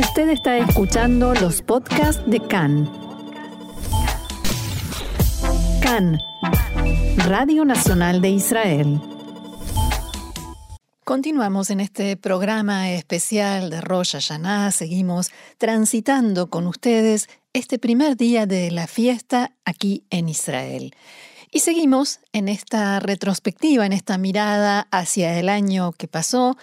Usted está escuchando los podcasts de CAN. CAN, Radio Nacional de Israel. Continuamos en este programa especial de Rosh Hashanah. Seguimos transitando con ustedes este primer día de la fiesta aquí en Israel. Y seguimos en esta retrospectiva, en esta mirada hacia el año que pasó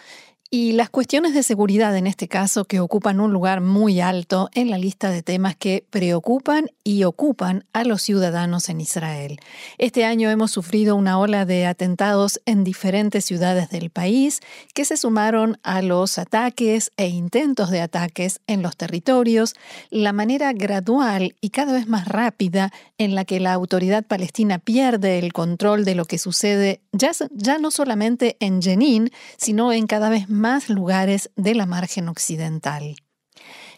y las cuestiones de seguridad en este caso que ocupan un lugar muy alto en la lista de temas que preocupan y ocupan a los ciudadanos en Israel. Este año hemos sufrido una ola de atentados en diferentes ciudades del país que se sumaron a los ataques e intentos de ataques en los territorios, la manera gradual y cada vez más rápida en la que la autoridad palestina pierde el control de lo que sucede ya, ya no solamente en Jenin, sino en cada vez más más lugares de la margen occidental.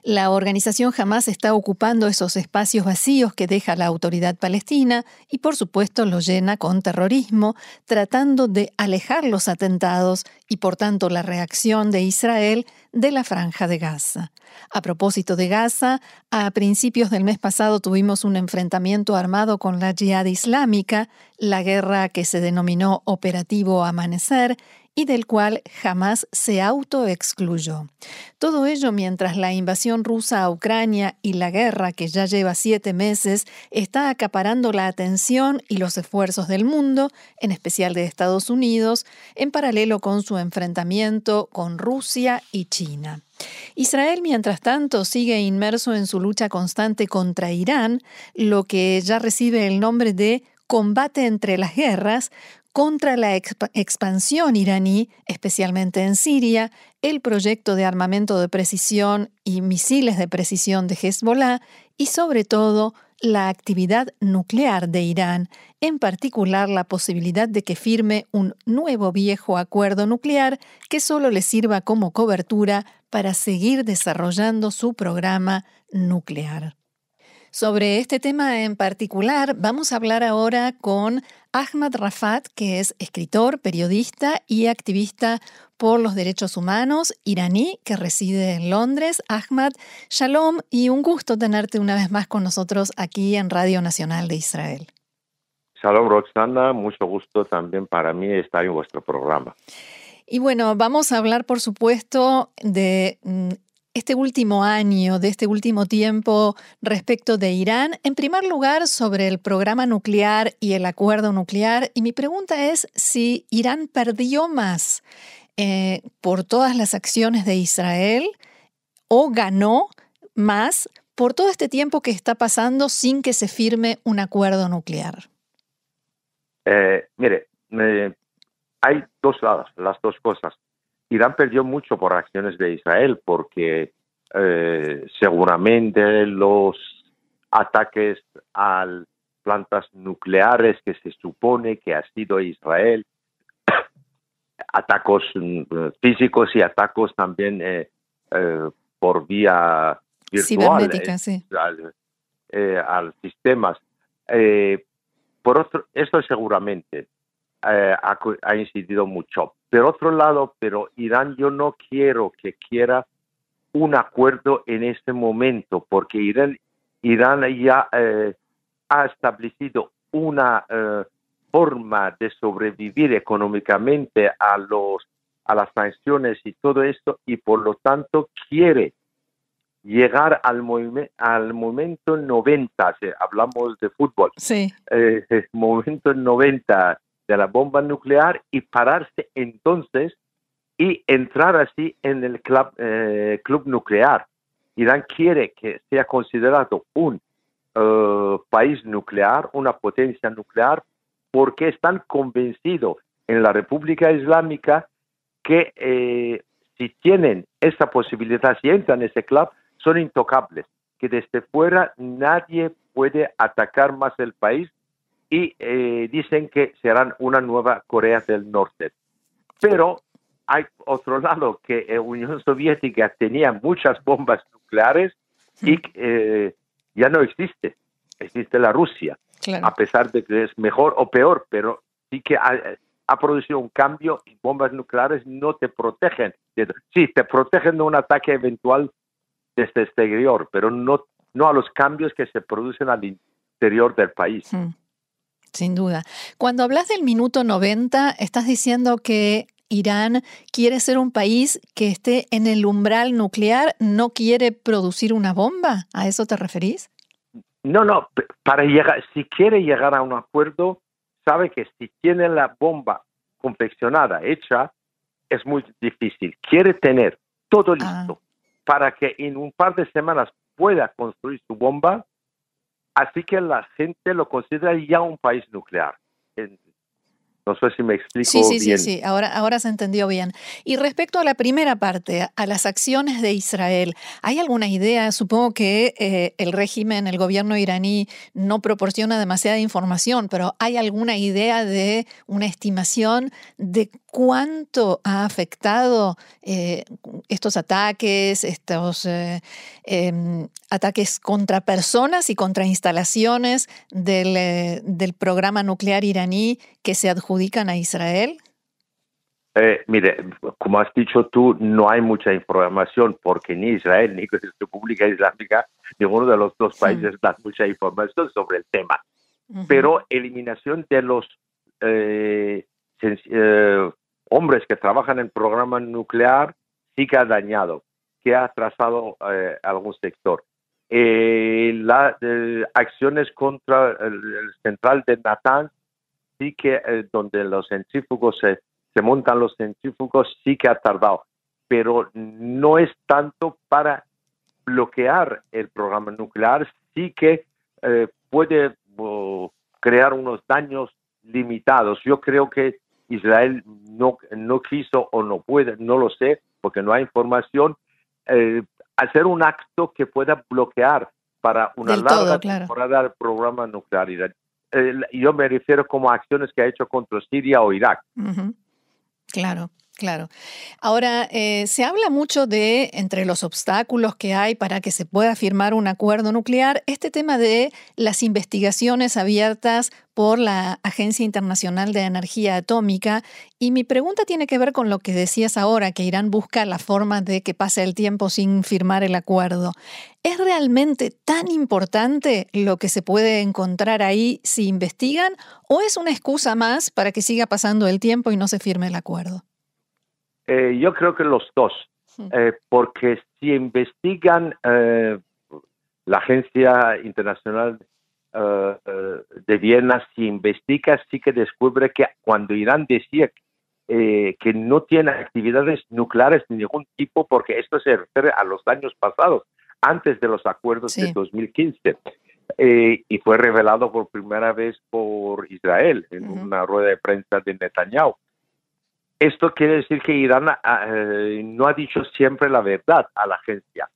La organización jamás está ocupando esos espacios vacíos que deja la autoridad palestina y por supuesto los llena con terrorismo, tratando de alejar los atentados y por tanto la reacción de Israel de la franja de Gaza. A propósito de Gaza, a principios del mes pasado tuvimos un enfrentamiento armado con la Jihad Islámica, la guerra que se denominó Operativo Amanecer, y del cual jamás se autoexcluyó. Todo ello mientras la invasión rusa a Ucrania y la guerra que ya lleva siete meses está acaparando la atención y los esfuerzos del mundo, en especial de Estados Unidos, en paralelo con su enfrentamiento con Rusia y China. Israel, mientras tanto, sigue inmerso en su lucha constante contra Irán, lo que ya recibe el nombre de combate entre las guerras, contra la expansión iraní, especialmente en Siria, el proyecto de armamento de precisión y misiles de precisión de Hezbollah y sobre todo la actividad nuclear de Irán, en particular la posibilidad de que firme un nuevo viejo acuerdo nuclear que solo le sirva como cobertura para seguir desarrollando su programa nuclear. Sobre este tema en particular, vamos a hablar ahora con Ahmad Rafat, que es escritor, periodista y activista por los derechos humanos iraní que reside en Londres. Ahmad, shalom y un gusto tenerte una vez más con nosotros aquí en Radio Nacional de Israel. Shalom Roxana, mucho gusto también para mí estar en vuestro programa. Y bueno, vamos a hablar, por supuesto, de mm, este último año, de este último tiempo respecto de Irán. En primer lugar, sobre el programa nuclear y el acuerdo nuclear. Y mi pregunta es si Irán perdió más eh, por todas las acciones de Israel o ganó más por todo este tiempo que está pasando sin que se firme un acuerdo nuclear. Eh, mire, hay dos lados, las dos cosas. Irán perdió mucho por acciones de Israel porque eh, seguramente los ataques a plantas nucleares que se supone que ha sido Israel, atacos mm, físicos y atacos también eh, eh, por vía virtual sí. al, al sistemas. por otro, esto seguramente ha incidido mucho por otro lado, pero Irán yo no quiero que quiera un acuerdo en este momento, porque Irán, Irán ya eh, ha establecido una eh, forma de sobrevivir económicamente a los a las sanciones y todo esto y por lo tanto quiere llegar al, al momento 90, hablamos de fútbol, sí. eh, momento 90 de la bomba nuclear y pararse entonces y entrar así en el club, eh, nuclear. Irán quiere que sea considerado un eh, país nuclear, una potencia nuclear, porque están convencidos en la República Islámica que eh, si tienen esa posibilidad, si entran en ese club, son intocables, que desde fuera nadie puede atacar más el país y eh, dicen que serán una nueva Corea del Norte. Pero hay otro lado que la Unión Soviética tenía muchas bombas nucleares y eh, ya no existe. Existe la Rusia, a pesar de que es mejor o peor, pero sí que ha, producido un cambio y bombas nucleares no te protegen. Sí, te protegen de un ataque eventual desde el exterior, pero no, no a los cambios que se producen al interior del país. Hmm. Sin duda. Cuando hablas del minuto 90, estás diciendo que Irán quiere ser un país que esté en el umbral nuclear, no quiere producir una bomba. ¿A eso te referís? No, no, para llegar, si quiere llegar a un acuerdo, sabe que si tiene la bomba confeccionada, hecha, es muy difícil. Quiere tener todo ah. listo para que en un par de semanas pueda construir su bomba, así que la gente lo considera ya un país nuclear. No sé si me explico sí, sí, bien. Sí, sí, ahora, ahora se entendió bien. Y respecto a la primera parte, a las acciones de Israel, ¿hay alguna idea? Supongo que eh, el régimen, el gobierno iraní no proporciona demasiada información, pero ¿hay alguna idea de una estimación de cuánto ha afectado eh, estos ataques, estos eh, em, ataques contra personas y contra instalaciones del, del programa nuclear iraní que se adjudican a Israel? Eh, mire, como has dicho tú, no hay mucha información porque ni Israel ni la República Islámica, ninguno de los dos países da mucha información sobre el tema. Pero eliminación de los eh, eh, hombres que trabajan en el programa nuclear sí que ha dañado, que ha atrasado algún sector. las acciones contra el, central de Natanz sí que eh, donde los centrífugos se, montan los centrífugos sí que ha tardado, pero no es tanto para bloquear el programa nuclear, sí que eh, puede crear unos daños limitados. Yo creo que Israel no, no quiso o no puede, no lo sé, porque no hay información, eh, hacer un acto que pueda bloquear para una larga temporada el programa nuclear yo me refiero como acciones que ha hecho contra Siria o Irak. Claro. Claro. Ahora, eh, se habla mucho de, entre los obstáculos que hay para que se pueda firmar un acuerdo nuclear, este tema de las investigaciones abiertas por la Agencia Internacional de Energía Atómica. Y mi pregunta tiene que ver con lo que decías ahora, que Irán busca la forma de que pase el tiempo sin firmar el acuerdo. ¿Es realmente tan importante lo que se puede encontrar ahí si investigan o es una excusa más para que siga pasando el tiempo y no se firme el acuerdo? Eh, yo creo que los dos, eh, porque si investigan eh, la Agencia Internacional de Viena, si investiga, sí que descubre que cuando Irán decía que no tiene actividades nucleares de ningún tipo, porque esto se refiere a los años pasados, antes de los acuerdos de 2015. y fue revelado por primera vez por Israel en una rueda de prensa de Netanyahu. Esto quiere decir que Irán ah, eh, no ha dicho siempre la verdad a la agencia.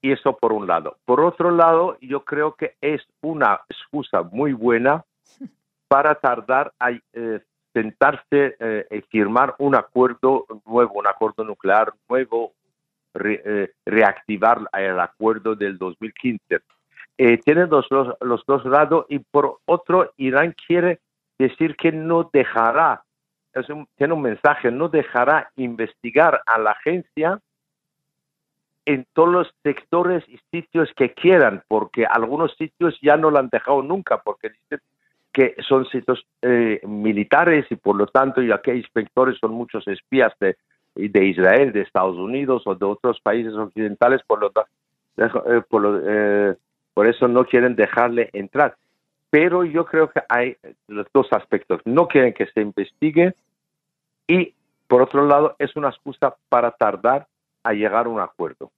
Y eso por un lado. Por otro lado, yo creo que es una excusa muy buena para tardar a eh, sentarse eh, firmar un acuerdo nuevo, un acuerdo nuclear nuevo, reactivar el acuerdo del 2015. tiene los, los dos lados y por otro, Irán quiere decir que no dejará tiene un mensaje, no dejará investigar a la agencia en todos los sectores y sitios que quieran, porque algunos sitios ya no lo han dejado nunca, porque dicen que son sitios eh, militares y por lo tanto, ya que inspectores son muchos espías de, de Israel, de Estados Unidos o de otros países occidentales, por, lo, eh, eh, por eso no quieren dejarle entrar pero yo creo que hay los dos aspectos. No quieren que se investigue y, por otro lado, es una excusa para tardar a llegar a un acuerdo.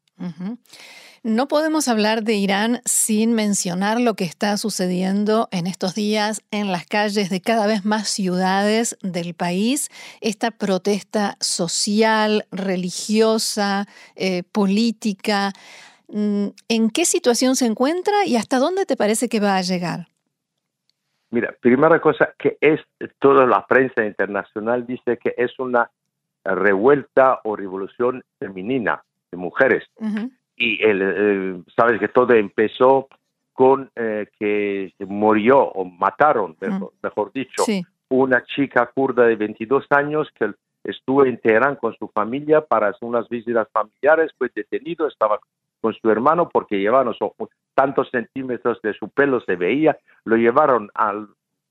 No podemos hablar de Irán sin mencionar lo que está sucediendo en estos días en las calles de cada vez más ciudades del país, esta protesta social, religiosa, eh, política. Mm, ¿En qué situación se encuentra y hasta dónde te parece que va a llegar? Mira, primera cosa que es, toda la prensa internacional dice que es una revuelta o revolución femenina de mujeres. Y el, sabes que todo empezó con eh, que murió o mataron, mejor, dicho, una chica kurda de 22 años que estuvo en Teherán con su familia para hacer unas visitas familiares, fue detenido, estaba con su hermano porque llevaron tantos centímetros de su pelo, se veía, lo llevaron al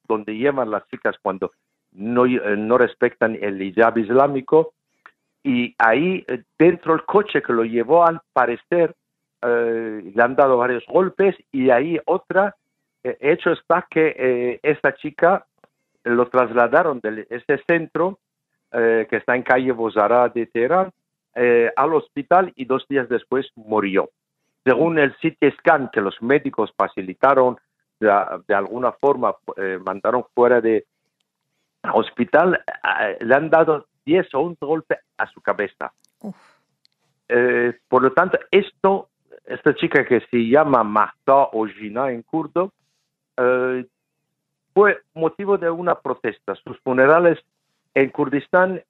donde llevan las chicas cuando no, eh, no respetan el hijab islámico y ahí eh, dentro del coche que lo llevó al parecer eh, le han dado varios golpes y ahí otra hecho está que esta chica lo trasladaron de ese centro que está en calle Bozara de Teherán al hospital y dos días después murió. Según el CT scan que los médicos facilitaron de, alguna forma eh, mandaron fuera de hospital, eh, le han dado 10 o 11 golpes a su cabeza. Eh, por lo tanto, esto, esta chica que se llama Mahta o Gina en kurdo, fue motivo de una protesta. Sus funerales en Kurdistán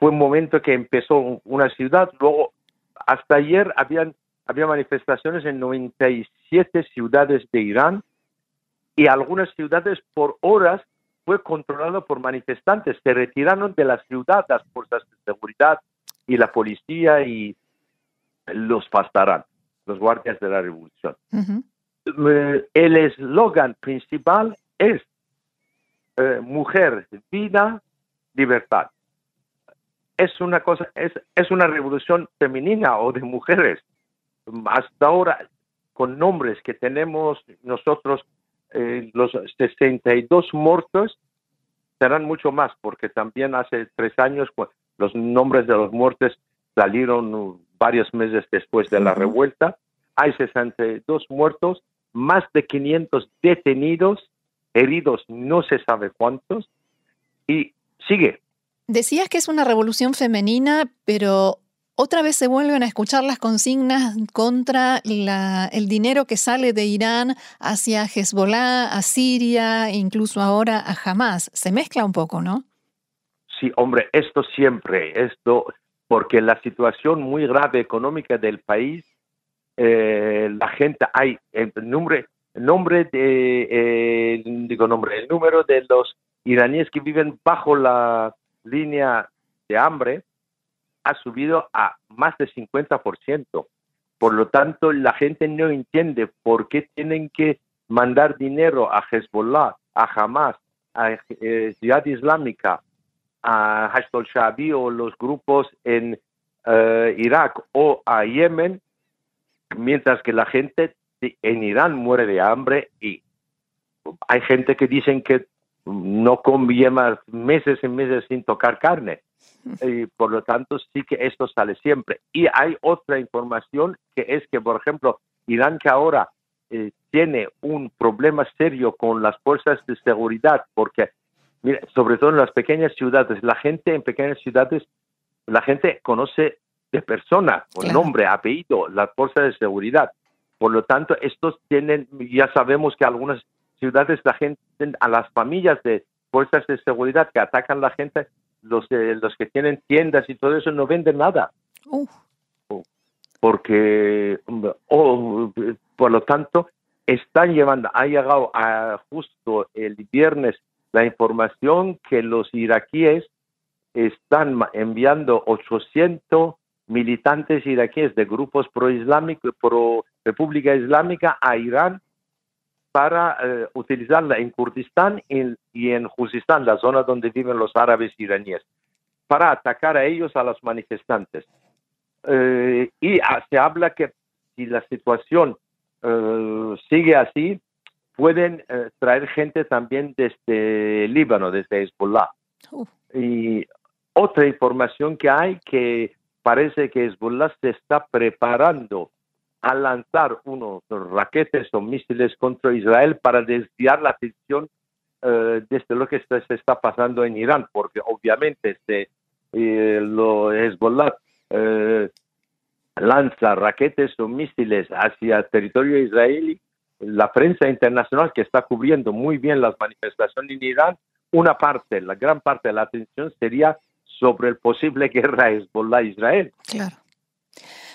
fue un momento que empezó una ciudad, luego hasta ayer habían había manifestaciones en 97 ciudades de Irán y algunas ciudades por horas fue controlado por manifestantes. Se retiraron de la ciudad las fuerzas de seguridad y la policía y los pastarán, los guardias de la revolución. Eh, el eslogan principal es eh, mujer, vida, libertad. Es una cosa, es, es una revolución femenina o de mujeres hasta ahora, con nombres que tenemos nosotros, eh, los 62 muertos, serán mucho más, porque también hace tres años los nombres de los muertos salieron varios meses después de la revuelta. Hay 62 muertos, más de 500 detenidos, heridos no se sabe cuántos, y sigue. Decías que es una revolución femenina, pero otra vez se vuelven a escuchar las consignas contra el dinero que sale de Irán hacia Hezbollah, a Siria incluso ahora a Hamas. Se mezcla un poco, ¿no? Sí, hombre, esto siempre, esto, porque la situación muy grave económica del país, eh, la gente, hay el nombre, nombre de, eh, digo nombre, el número de los iraníes que viven bajo la línea de hambre, ha subido a más de 50%. Por lo tanto, la gente no entiende por qué tienen que mandar dinero a Hezbollah, a Hamas, a eh, Ciudad Islámica, a Hashd shabi o los grupos en eh, Irak o a Yemen, mientras que la gente en Irán muere de hambre y hay gente que dicen que no come meses y meses sin tocar carne. y por lo tanto sí que esto sale siempre. Y hay otra información que es que, por ejemplo, Irán que ahora eh, tiene un problema serio con las fuerzas de seguridad, porque, mira, sobre todo en las pequeñas ciudades, la gente en pequeñas ciudades, la gente conoce de persona, con nombre, apellido, las fuerzas de seguridad. Por lo tanto, estos tienen, ya sabemos que algunas ciudades la gente, a las familias de fuerzas de seguridad que atacan a la gente, los, los que tienen tiendas y todo eso no venden nada. Porque, por lo tanto, están llevando, ha llegado a justo el viernes la información que los iraquíes están enviando 800 militantes iraquíes de grupos pro-islámicos, pro-república islámica a Irán para eh, utilizarla en Kurdistán y, en Juzistán, la zona donde viven los árabes iraníes, para atacar a ellos, a los manifestantes. Eh, y ah, se habla que si la situación eh, sigue así, pueden traer gente también desde Líbano, desde Hezbollah. Y otra información que hay que parece que Hezbollah se está preparando a lanzar unos raquetes o misiles contra Israel para desviar la atención eh, desde lo que se, está pasando en Irán, porque obviamente este, eh, lo Hezbollah eh, lanza raquetes o misiles hacia territorio israelí, la prensa internacional que está cubriendo muy bien las manifestaciones en Irán, una parte, la gran parte de la atención sería sobre el posible guerra Hezbollah-Israel. Claro.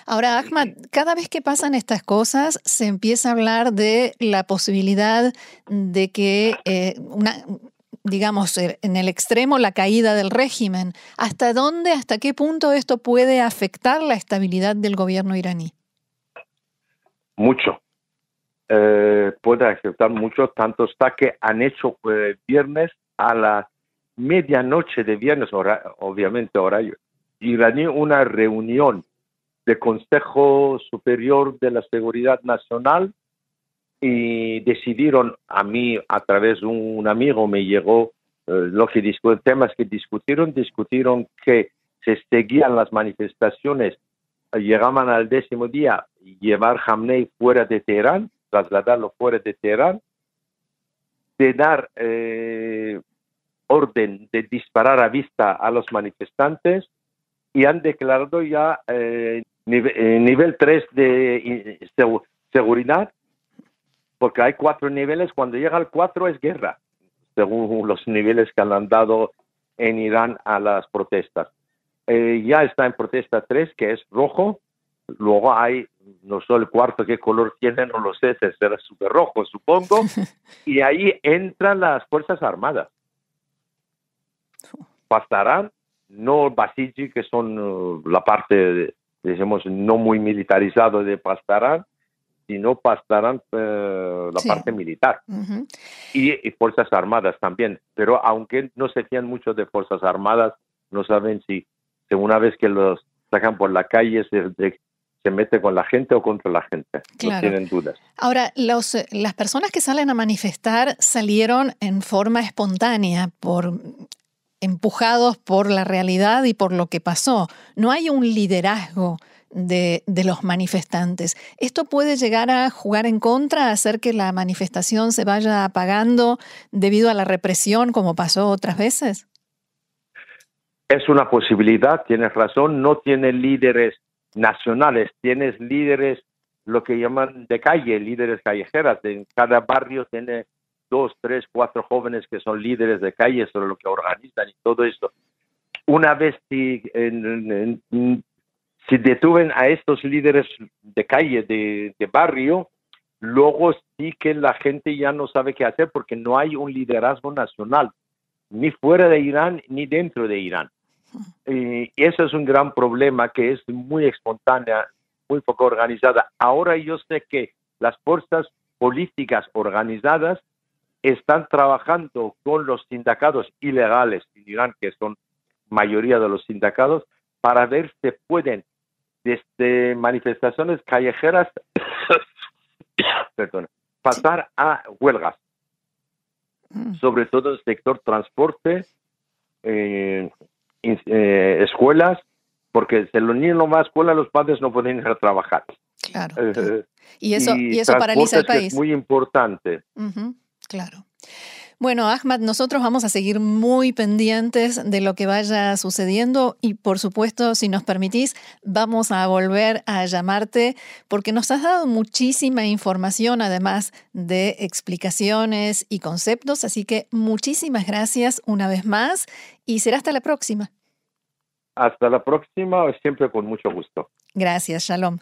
Ahora, Ahmad, cada vez que pasan estas cosas, se empieza a hablar de la posibilidad de que eh, una, digamos, en el extremo la caída del régimen. ¿Hasta dónde, hasta qué punto esto puede afectar la estabilidad del gobierno iraní? mucho. Eh, puede aceptar mucho, tanto está que han hecho eh, viernes a la medianoche de viernes, obviamente horario iraní, una reunión de Consejo Superior de la Seguridad Nacional y decidieron a mí, a través de un amigo, me llegó eh, lo que temas que discutieron, discutieron que se seguían las manifestaciones, llegaban al décimo día, llevar Hamney fuera de Teherán, trasladarlo fuera de Teherán, de dar eh, orden de disparar a vista a los manifestantes y han declarado ya eh, nivel, nivel 3 de seguridad, porque hay cuatro niveles, cuando llega al 4 es guerra, según los niveles que han dado en Irán a las protestas. Eh, ya está en protesta 3, que es rojo, luego hay, no sé el cuarto qué color tiene, no lo sé, será súper rojo, supongo, y ahí entran las Fuerzas Armadas. Pasarán, no Basiji, que son uh, la parte, digamos, no muy militarizada de Pastarán, sino Pastarán uh, la parte militar. y, Fuerzas Armadas también. Pero aunque no se fían mucho de Fuerzas Armadas, no saben si, una vez que los sacan por la calle se, se mete con la gente o contra la gente. No tienen dudas. Ahora, los, las personas que salen a manifestar salieron en forma espontánea por empujados por la realidad y por lo que pasó. No hay un liderazgo de, los manifestantes. ¿Esto puede llegar a jugar en contra, hacer que la manifestación se vaya apagando debido a la represión como pasó otras veces? Es una posibilidad, tienes razón, no tiene líderes nacionales, tienes líderes, lo que llaman de calle, líderes callejeras. En cada barrio tiene dos, tres, cuatro jóvenes que son líderes de calle sobre lo que organizan y todo esto. Una vez si, si detuven a estos líderes de calle, de, barrio, luego sí que la gente ya no sabe qué hacer porque no hay un liderazgo nacional, ni fuera de Irán ni dentro de Irán. Y eso es un gran problema que es muy espontánea, muy poco organizada. Ahora yo sé que las fuerzas políticas organizadas están trabajando con los sindicatos ilegales en Irán, que son mayoría de los sindicatos, para ver si pueden, desde manifestaciones callejeras, pasar a huelgas, mm. sobre todo el sector transporte, eh, eh, escuelas, porque si los niños no van a escuela, los padres no pueden ir a trabajar. Claro. Eh, y eso, y, eso paraliza el país. Es muy importante. Claro. Bueno, Ahmad, nosotros vamos a seguir muy pendientes de lo que vaya sucediendo y por supuesto, si nos permitís, vamos a volver a llamarte porque nos has dado muchísima información, además de explicaciones y conceptos, así que muchísimas gracias una vez más y será hasta la próxima. Hasta la próxima, siempre con mucho gusto. Gracias, Shalom.